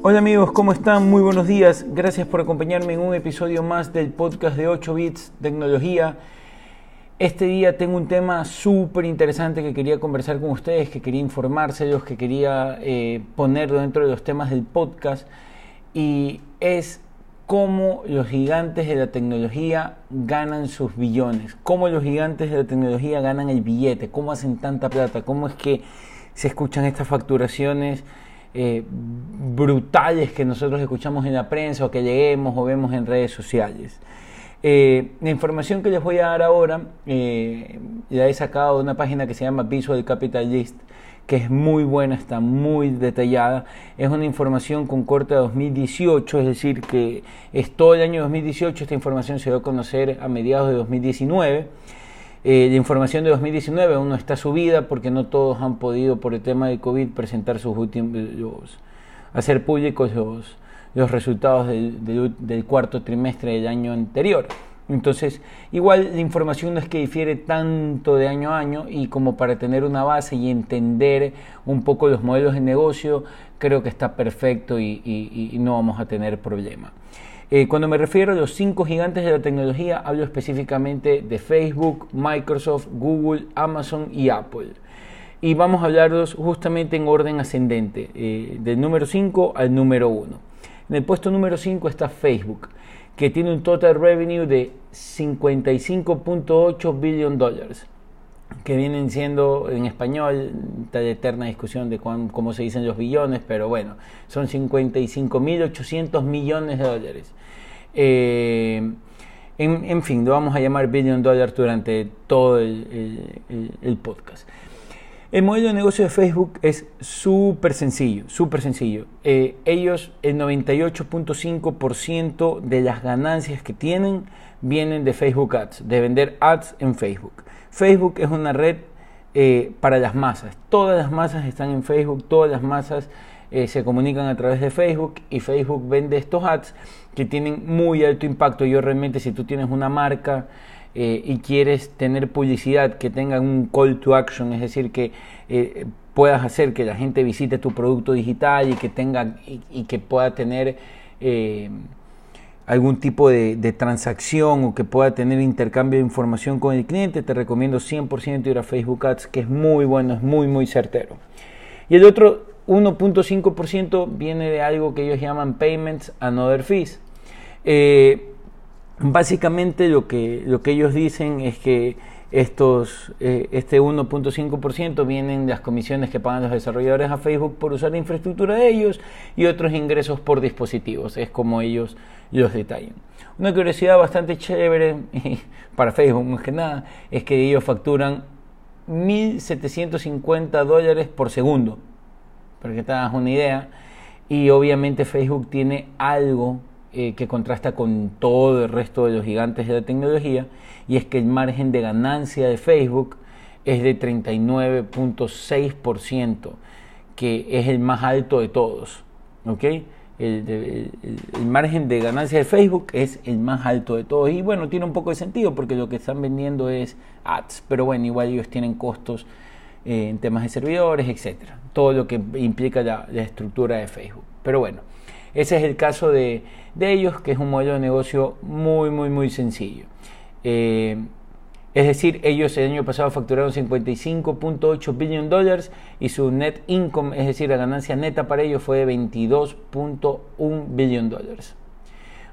Hola amigos, ¿cómo están? Muy buenos días. Gracias por acompañarme en un episodio más del podcast de 8 bits tecnología. Este día tengo un tema súper interesante que quería conversar con ustedes, que quería informárselos, que quería eh, poner dentro de los temas del podcast y es cómo los gigantes de la tecnología ganan sus billones, cómo los gigantes de la tecnología ganan el billete, cómo hacen tanta plata, cómo es que se escuchan estas facturaciones eh, brutales que nosotros escuchamos en la prensa o que leemos o vemos en redes sociales. Eh, la información que les voy a dar ahora eh, la he sacado de una página que se llama Visual Capitalist, que es muy buena, está muy detallada. Es una información con corte de 2018, es decir, que es todo el año 2018. Esta información se dio a conocer a mediados de 2019. Eh, la información de 2019 aún no está subida porque no todos han podido por el tema de COVID presentar sus últimos, hacer públicos los, los resultados del, del, cuarto trimestre del año anterior. Entonces, igual la información no es que difiere tanto de año a año y como para tener una base y entender un poco los modelos de negocio, creo que está perfecto y, no vamos a tener problema. Eh, cuando me refiero a los cinco gigantes de la tecnología, hablo específicamente de Facebook, Microsoft, Google, Amazon y Apple. Y vamos a hablarlos justamente en orden ascendente, eh, del número 5 al número 1. En el puesto número 5 está Facebook, que tiene un total revenue de 55.8 billion dólares que vienen siendo en español, esta eterna discusión de cómo se dicen los billones, pero bueno, son 55.800 millones de dólares. Eh, en, fin, lo vamos a llamar billion dólares durante todo el, podcast. El modelo de negocio de Facebook es súper sencillo, súper sencillo. Eh, ellos, el 98.5% de las ganancias que tienen vienen de Facebook Ads, de vender ads en Facebook. Facebook es una red eh, para las masas. Todas las masas están en Facebook, todas las masas eh, se comunican a través de Facebook y Facebook vende estos ads que tienen muy alto impacto. Yo realmente si tú tienes una marca eh, y quieres tener publicidad que tenga un call to action, es decir, que puedas hacer que la gente visite tu producto digital y que tenga y que pueda tener algún tipo de, transacción o que pueda tener intercambio de información con el cliente, te recomiendo 100% ir a Facebook Ads, que es muy bueno, es muy, muy certero. Y el otro 1.5% viene de algo que ellos llaman Payments and Other Fees. Eh, básicamente lo que, lo que ellos dicen es que estos, eh, este 1.5% vienen de las comisiones que pagan los desarrolladores a Facebook por usar la infraestructura de ellos y otros ingresos por dispositivos. Es como ellos los detallan. Una curiosidad bastante chévere para Facebook, más que nada, es que ellos facturan 1.750 dólares por segundo, para que te hagas una idea. Y obviamente Facebook tiene algo eh, que contrasta con todo el resto de los gigantes de la tecnología, y es que el margen de ganancia de Facebook es de 39.6%, que es el más alto de todos. ¿ok? El, margen de ganancia de Facebook es el más alto de todos. Y bueno, tiene un poco de sentido porque lo que están vendiendo es ads, pero bueno, igual ellos tienen costos eh, en temas de servidores, etcétera. Todo lo que implica la estructura de Facebook. Pero bueno. Ese es el caso de, ellos, que es un modelo de negocio muy, muy, muy sencillo. Eh, es decir, ellos el año pasado facturaron 55.8 billion dólares y su net income, es decir, la ganancia neta para ellos fue de 22.1 billion dólares.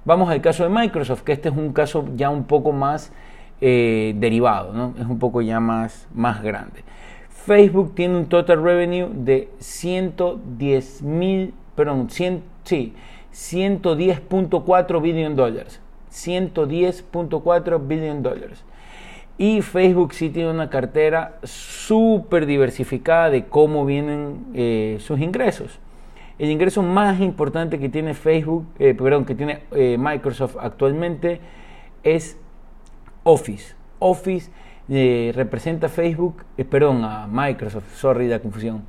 Vamos al caso de Microsoft, que este es un caso ya un poco más eh, derivado, ¿no? es un poco ya más, más grande. Facebook tiene un total revenue de 110 mil, perdón, 100 Sí, 110.4 billion dólares. 110.4 billion dólares. Y Facebook sí tiene una cartera súper diversificada de cómo vienen eh, sus ingresos. El ingreso más importante que tiene Facebook, eh, perdón, que tiene eh, Microsoft actualmente es Office. Office representa Facebook, perdón, a Microsoft, sorry la confusión.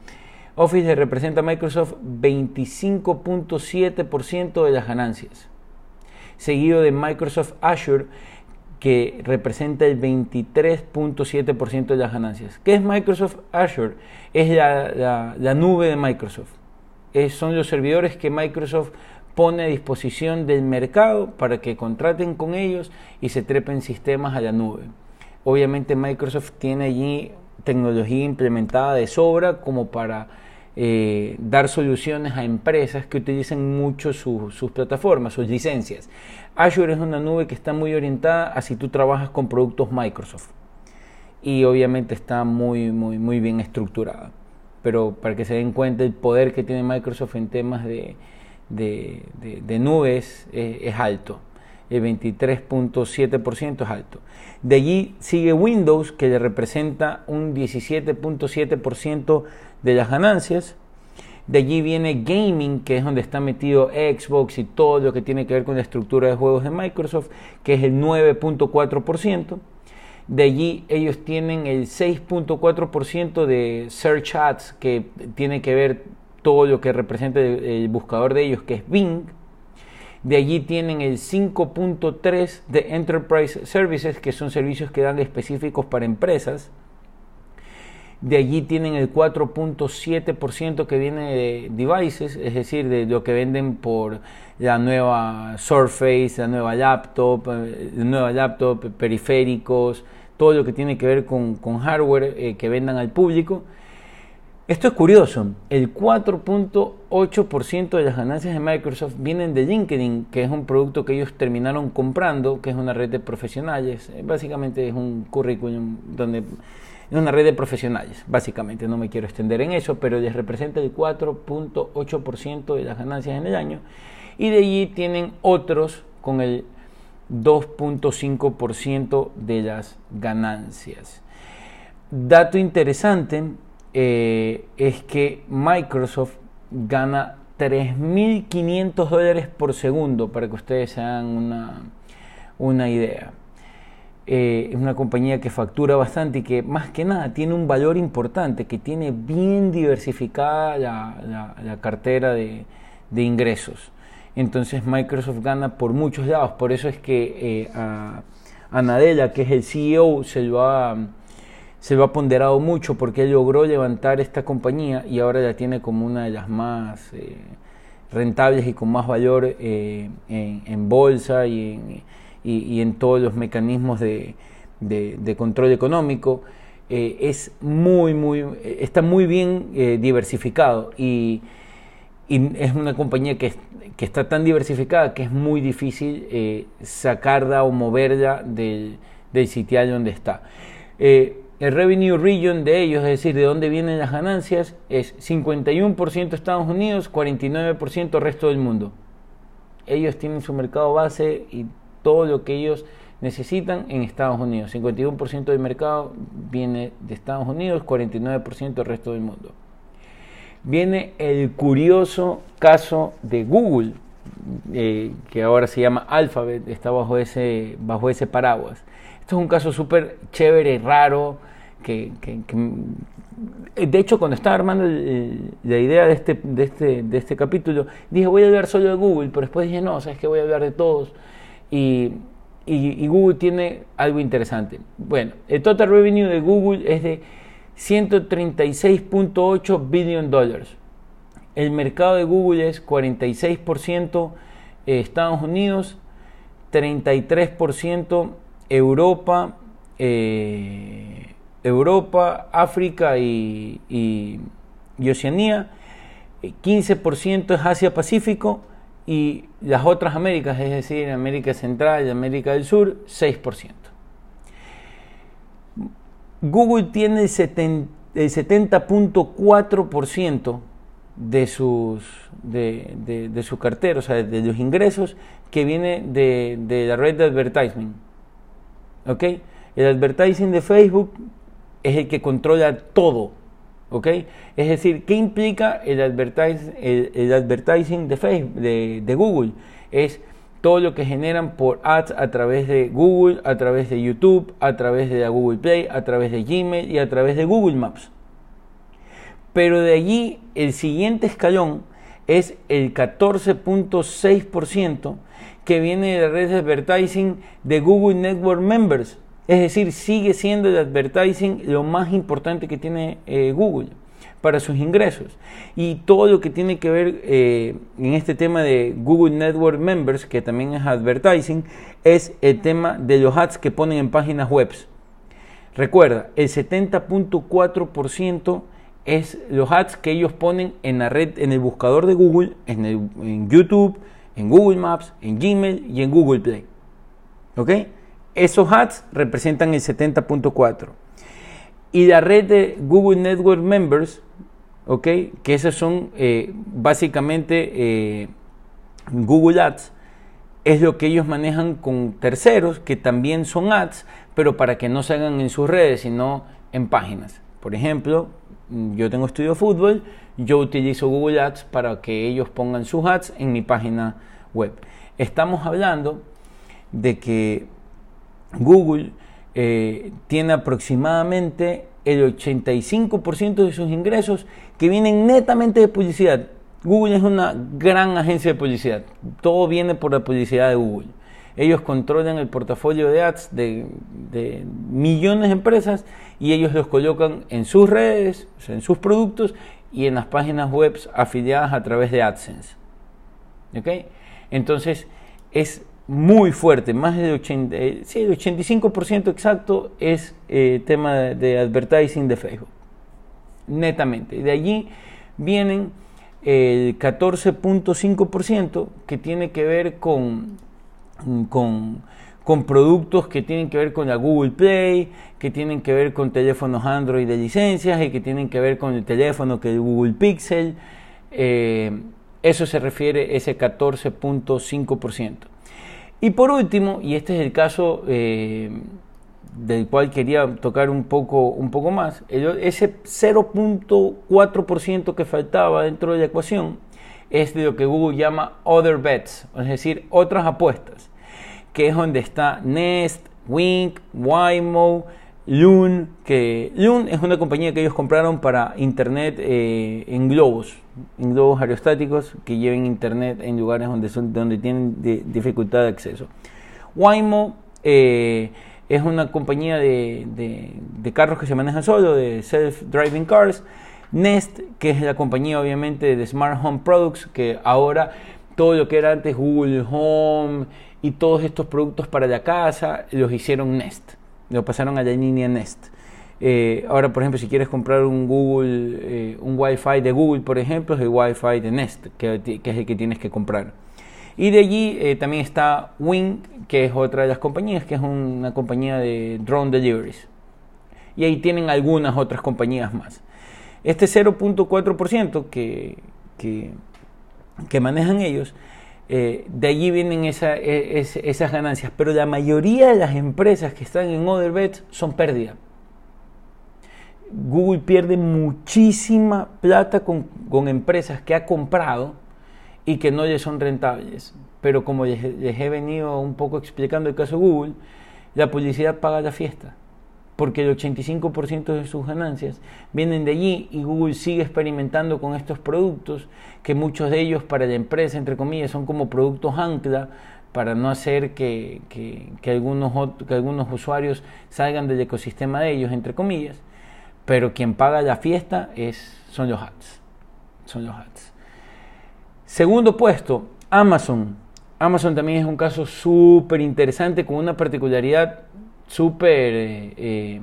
Office representa a Microsoft 25.7% de las ganancias, seguido de Microsoft Azure que representa el 23.7% de las ganancias. ¿Qué es Microsoft Azure? Es la, nube de Microsoft. son los servidores que Microsoft pone a disposición del mercado para que contraten con ellos y se trepen sistemas a la nube. Obviamente Microsoft tiene allí tecnología implementada de sobra como para eh, dar soluciones a empresas que utilicen mucho sus plataformas, sus licencias. Azure es una nube que está muy orientada a si tú trabajas con productos Microsoft y obviamente está muy, muy, muy bien estructurada. Pero para que se den cuenta el poder que tiene Microsoft en temas de, de, nubes es alto el 23.7% es alto. De allí sigue Windows, que le representa un 17.7% de las ganancias. De allí viene Gaming, que es donde está metido Xbox y todo lo que tiene que ver con la estructura de juegos de Microsoft, que es el 9.4%. De allí ellos tienen el 6.4% de Search Ads, que tiene que ver todo lo que representa el buscador de ellos, que es Bing. De allí tienen el 5.3 de Enterprise Services, que son servicios que dan específicos para empresas. De allí tienen el 4.7% que viene de devices, es decir, de lo que venden por la nueva Surface, la nueva laptop, eh, la nueva laptop, periféricos, todo lo que tiene que ver con, hardware eh, que vendan al público. Esto es curioso, el 4.8% de las ganancias de Microsoft vienen de LinkedIn, que es un producto que ellos terminaron comprando, que es una red de profesionales. Eh, básicamente es un currículum donde es una red de profesionales, básicamente, no me quiero extender en eso, pero les representa el 4.8% de las ganancias en el año. Y de allí tienen otros con el 2.5% de las ganancias. Dato interesante, eh, es que Microsoft gana 3.500 dólares por segundo, para que ustedes se hagan una, una idea. Eh, es una compañía que factura bastante y que más que nada tiene un valor importante, que tiene bien diversificada la, cartera de, ingresos. Entonces Microsoft gana por muchos lados, por eso es que eh, a, a Nadella, que es el CEO, se lo ha se lo ha ponderado mucho porque logró levantar esta compañía y ahora la tiene como una de las más eh, rentables y con más valor eh, en, bolsa y en, todos los mecanismos de, control económico. Eh, es muy, muy, está muy bien diversificado y, es una compañía que, está tan diversificada que es muy difícil sacarla o moverla del, del sitial donde está el revenue region de ellos, es decir, de dónde vienen las ganancias, es 51% Estados Unidos, 49% resto del mundo. Ellos tienen su mercado base y todo lo que ellos necesitan en Estados Unidos. 51% del mercado viene de Estados Unidos, 49% del resto del mundo. Viene el curioso caso de Google, eh, que ahora se llama Alphabet, está bajo ese, bajo ese paraguas. Esto es un caso súper chévere, raro, que, de hecho cuando estaba armando la idea de este, de, este, de este capítulo, dije voy a hablar solo de Google, pero después dije no, sabes que voy a hablar de todos. Y, y, Google tiene algo interesante. Bueno, el total revenue de Google es de 136.8 billion dólares. El mercado de Google es 46% Estados Unidos, 33% Europa, eh, Europa, África y, Oceanía, 15% es Asia-Pacífico y las otras Américas, es decir, América Central y América del Sur, 6%. Google tiene el 70.4% de sus de, de, su cartera, o sea, de los ingresos que viene de, de la red de advertising. ¿Ok? El advertising de Facebook es el que controla todo, ¿ok? Es decir, ¿qué implica el, advertising, de, Facebook, de, Google? Es todo lo que generan por ads a través de Google, a través de YouTube, a través de Google Play, a través de Gmail y a través de Google Maps. Pero de allí el siguiente escalón es el 14.6% que viene de la red de advertising de Google Network Members. Es decir, sigue siendo el advertising lo más importante que tiene eh, Google. para sus ingresos. Y todo lo que tiene que ver eh, en este tema de Google Network Members, que también es advertising, es el tema de los ads que ponen en páginas web. Recuerda, el 70.4% es los ads que ellos ponen en la red, en el buscador de Google, en, YouTube, en Google Maps, en Gmail y en Google Play. ¿Ok? Esos ads representan el 70.4. Y la red de Google Network Members, ¿ok? Que esos son eh, básicamente eh, Google Ads, es lo que ellos manejan con terceros, que también son ads, pero para que no se hagan en sus redes, sino en páginas. Por ejemplo, yo tengo estudio de fútbol, yo utilizo Google Ads para que ellos pongan sus ads en mi página web. Estamos hablando de que Google eh, tiene aproximadamente el 85% de sus ingresos que vienen netamente de publicidad. Google es una gran agencia de publicidad. Todo viene por la publicidad de Google. Ellos controlan el portafolio de ads de, millones de empresas y ellos los colocan en sus redes, en sus productos y en las páginas web afiliadas a través de AdSense. Entonces es muy fuerte, más del 80, eh, sí, el 85% exacto es eh, tema de, advertising de Facebook, netamente. De allí vienen el 14.5% que tiene que ver con, con, con, productos que tienen que ver con la Google Play, que tienen que ver con teléfonos Android de licencias y que tienen que ver con el teléfono que es Google Pixel. Eh, eso se refiere ese 14.5%. Y por último, y este es el caso eh, del cual quería tocar un poco, un poco más, ese 0.4% que faltaba dentro de la ecuación es de lo que Google llama other bets, es decir, otras apuestas, que es donde está Nest, Wink, Waymo, Loon, que Loon es una compañía que ellos compraron para internet eh, en globos, en globos aerostáticos que lleven internet en lugares donde, son, donde tienen dificultad de acceso. Waymo eh, es una compañía de, de, carros que se manejan solo, de self-driving cars. Nest, que es la compañía obviamente de Smart Home Products, que ahora todo lo que era antes Google Home y todos estos productos para la casa los hicieron Nest lo pasaron a la línea Nest. Eh, ahora, por ejemplo, si quieres comprar un Google, eh, un Wi-Fi de Google, por ejemplo, es el Wi-Fi de Nest, que, es el que tienes que comprar. Y de allí eh, también está Wing, que es otra de las compañías, que es una compañía de drone deliveries. Y ahí tienen algunas otras compañías más. Este 0.4% que, que, manejan ellos eh, de allí vienen e, esas ganancias, pero la mayoría de las empresas que están en Other son pérdidas. Google pierde muchísima plata con, empresas que ha comprado y que no le son rentables. Pero como les, les he venido un poco explicando el caso Google, la publicidad paga la fiesta porque el 85% de sus ganancias vienen de allí y Google sigue experimentando con estos productos, que muchos de ellos para la empresa, entre comillas, son como productos ancla para no hacer que, algunos, que algunos usuarios salgan del ecosistema de ellos, entre comillas, pero quien paga la fiesta es, son los ads. Son los ads. Segundo puesto, Amazon. Amazon también es un caso súper interesante con una particularidad súper eh, eh,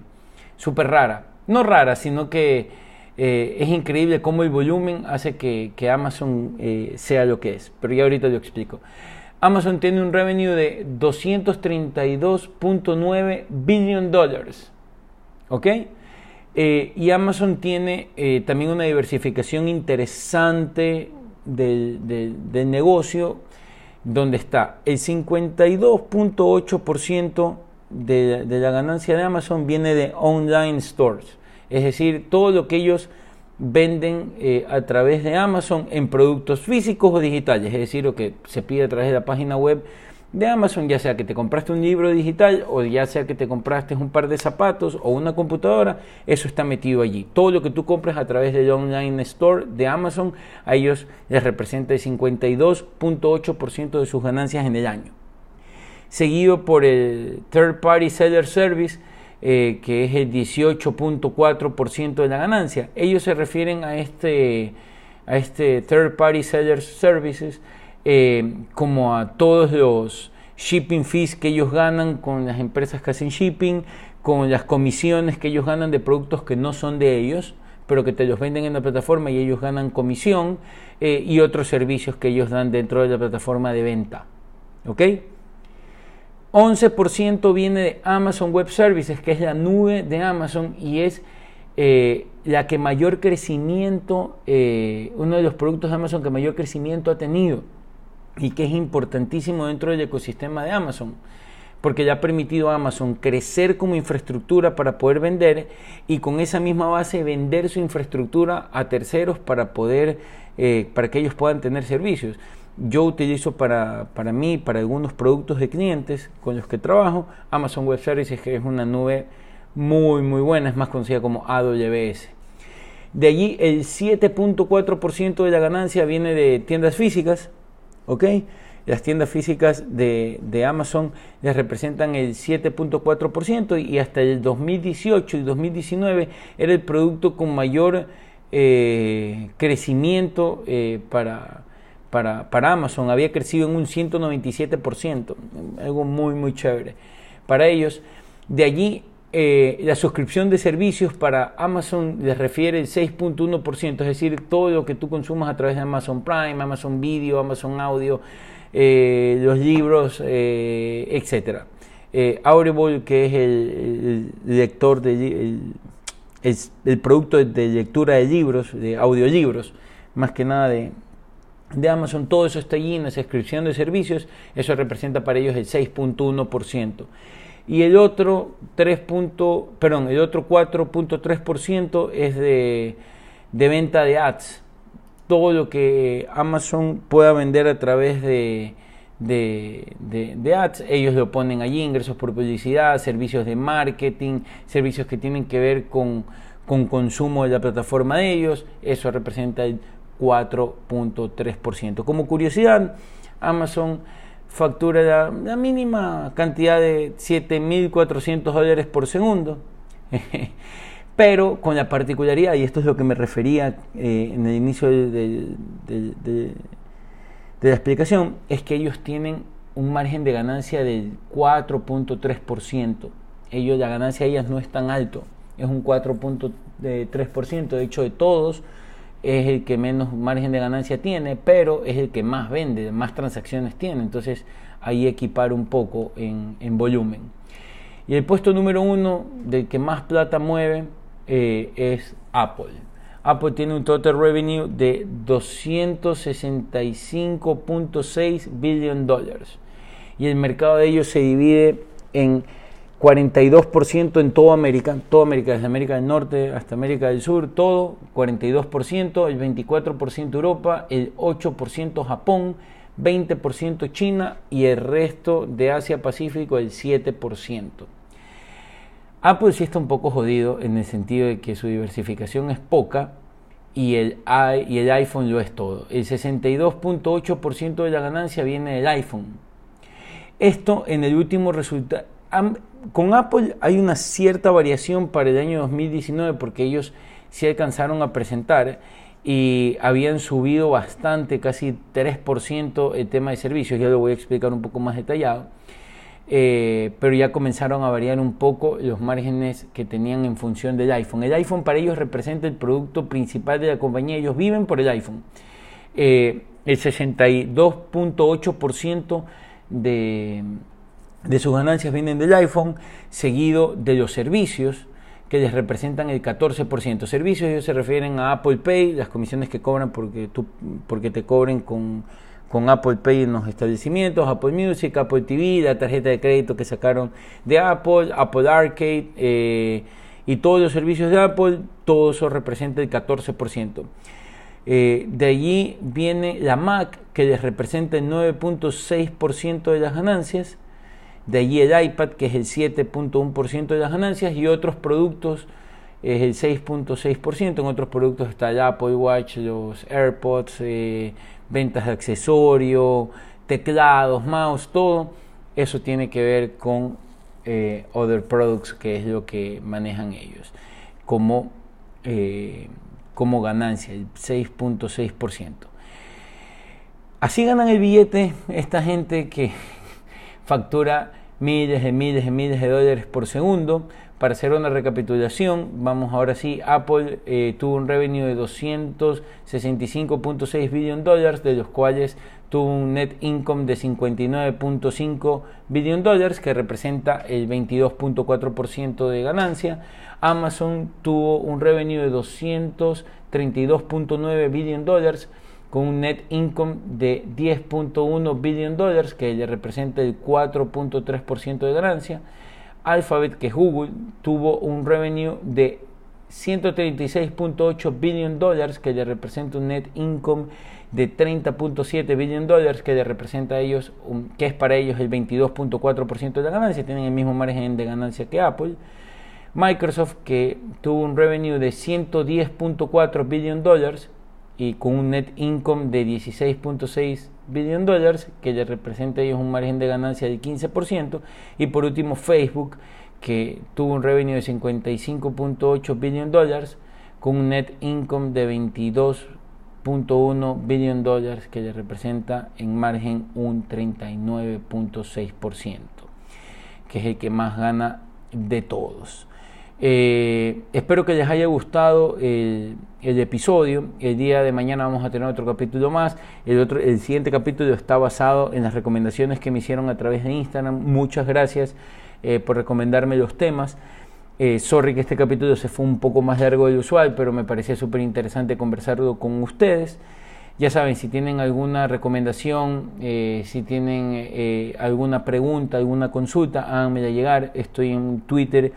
super rara. No rara, sino que eh, es increíble cómo el volumen hace que, Amazon sea lo que es. Pero ya ahorita lo explico. Amazon tiene un revenue de 232.9 billion dólares. ¿Ok? y Amazon tiene también una diversificación interesante del, del negocio, donde está el 52.8% de, la ganancia de Amazon viene de online stores, es decir, todo lo que ellos venden eh, a través de Amazon en productos físicos o digitales, es decir, lo que se pide a través de la página web de Amazon, ya sea que te compraste un libro digital o ya sea que te compraste un par de zapatos o una computadora, eso está metido allí. Todo lo que tú compras a través del online store de Amazon, a ellos les representa el 52.8% de sus ganancias en el año seguido por el Third Party Seller Service, eh, que es el 18.4% de la ganancia. Ellos se refieren a este, a este Third Party Seller Services eh, como a todos los shipping fees que ellos ganan con las empresas que hacen shipping, con las comisiones que ellos ganan de productos que no son de ellos, pero que te los venden en la plataforma y ellos ganan comisión eh, y otros servicios que ellos dan dentro de la plataforma de venta. ¿Ok? 11% viene de Amazon Web Services, que es la nube de Amazon y es eh, la que mayor crecimiento, eh, uno de los productos de Amazon que mayor crecimiento ha tenido y que es importantísimo dentro del ecosistema de Amazon porque ya ha permitido a Amazon crecer como infraestructura para poder vender y con esa misma base vender su infraestructura a terceros para poder, eh, para que ellos puedan tener servicios. Yo utilizo para, para mí, para algunos productos de clientes con los que trabajo, Amazon Web Services, que es una nube muy, muy buena, es más conocida como AWS. De allí el 7.4% de la ganancia viene de tiendas físicas, ¿ok? las tiendas físicas de, Amazon les representan el 7.4% y hasta el 2018 y 2019 era el producto con mayor eh, crecimiento eh, para, para, Amazon. Había crecido en un 197%, algo muy, muy chévere para ellos. De allí eh, la suscripción de servicios para Amazon les refiere el 6.1%, es decir, todo lo que tú consumas a través de Amazon Prime, Amazon Video, Amazon Audio, eh, los libros, eh, etc. Eh, Audible, que es el, lector de el, producto de, lectura de libros, de audiolibros, más que nada de, de Amazon, todo eso está allí en la suscripción de servicios, eso representa para ellos el 6.1%. Y el otro 3. perdón, el otro 4.3% es de, de venta de ads todo lo que Amazon pueda vender a través de, de, ads. Ellos lo ponen allí, ingresos por publicidad, servicios de marketing, servicios que tienen que ver con, con consumo de la plataforma de ellos. Eso representa el 4.3%. Como curiosidad, Amazon factura la, mínima cantidad de 7.400 dólares por segundo. pero con la particularidad, y esto es lo que me refería eh, en el inicio de, la explicación, es que ellos tienen un margen de ganancia del 4.3%. Ellos, la ganancia de ellas no es tan alto, es un 4.3%. De hecho, de todos, es el que menos margen de ganancia tiene, pero es el que más vende, más transacciones tiene. Entonces, ahí equipar un poco en, en volumen. Y el puesto número uno del que más plata mueve eh, es Apple. Apple tiene un total revenue de 265.6 billion dólares y el mercado de ellos se divide en 42% en toda América, toda América, desde América del Norte hasta América del Sur, todo 42%, el 24% Europa, el 8% Japón, 20% China y el resto de Asia Pacífico el 7%. Apple sí está un poco jodido en el sentido de que su diversificación es poca y el, y el iPhone lo es todo. El 62.8% de la ganancia viene del iPhone. Esto en el último resultado... Con Apple hay una cierta variación para el año 2019 porque ellos sí alcanzaron a presentar y habían subido bastante, casi 3% el tema de servicios. Ya lo voy a explicar un poco más detallado eh, pero ya comenzaron a variar un poco los márgenes que tenían en función del iPhone. El iPhone para ellos representa el producto principal de la compañía, ellos viven por el iPhone. Eh, el 62.8% de, de sus ganancias vienen del iPhone, seguido de los servicios que les representan el 14%. Servicios ellos se refieren a Apple Pay, las comisiones que cobran porque, tú, porque te cobren con con Apple Pay en los establecimientos, Apple Music, Apple TV, la tarjeta de crédito que sacaron de Apple, Apple Arcade eh, y todos los servicios de Apple, todo eso representa el 14%. Eh, de allí viene la Mac, que les representa el 9.6% de las ganancias. De allí el iPad, que es el 7.1% de las ganancias. Y otros productos es el 6.6%. En otros productos está el Apple Watch, los AirPods, eh, ventas de accesorios, teclados, mouse, todo. Eso tiene que ver con eh, other products, que es lo que manejan ellos, como, eh, como ganancia, el 6.6%. Así ganan el billete esta gente que factura miles de miles de miles de dólares por segundo. Para hacer una recapitulación, vamos ahora sí, Apple eh, tuvo un revenue de 265.6 billones de dólares, de los cuales tuvo un net income de 59.5 billones de dólares, que representa el 22.4% de ganancia. Amazon tuvo un revenue de 232.9 billones de dólares, con un net income de 10.1 billion dólares, que le representa el 4.3% de ganancia. Alphabet, que Google, tuvo un revenue de 136.8 billion dólares, que le representa un net income de 30.7 billion dólares, que le representa a ellos, que es para ellos el 22.4% de la ganancia, tienen el mismo margen de ganancia que Apple. Microsoft, que tuvo un revenue de 110.4 billion dólares, y con un net income de 16.6 billion dólares, que le representa a ellos un margen de ganancia del 15%, y por último Facebook, que tuvo un revenue de 55.8 billion dólares, con un net income de 22.1 billion dólares, que le representa en margen un 39.6%, que es el que más gana de todos. Eh, espero que les haya gustado el, episodio. El día de mañana vamos a tener otro capítulo más. El, siguiente capítulo está basado en las recomendaciones que me hicieron a través de Instagram. Muchas gracias eh, por recomendarme los temas. Eh, sorry que este capítulo se fue un poco más largo del usual, pero me parecía súper interesante conversarlo con ustedes. Ya saben, si tienen alguna recomendación, si tienen alguna pregunta, alguna consulta, háganmela llegar. Estoy en Twitter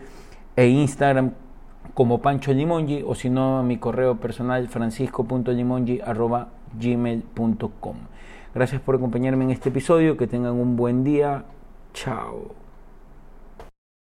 e Instagram como Pancho Limongi o si no a mi correo personal francisco.limongi.gmail.com Gracias por acompañarme en este episodio, que tengan un buen día, chao.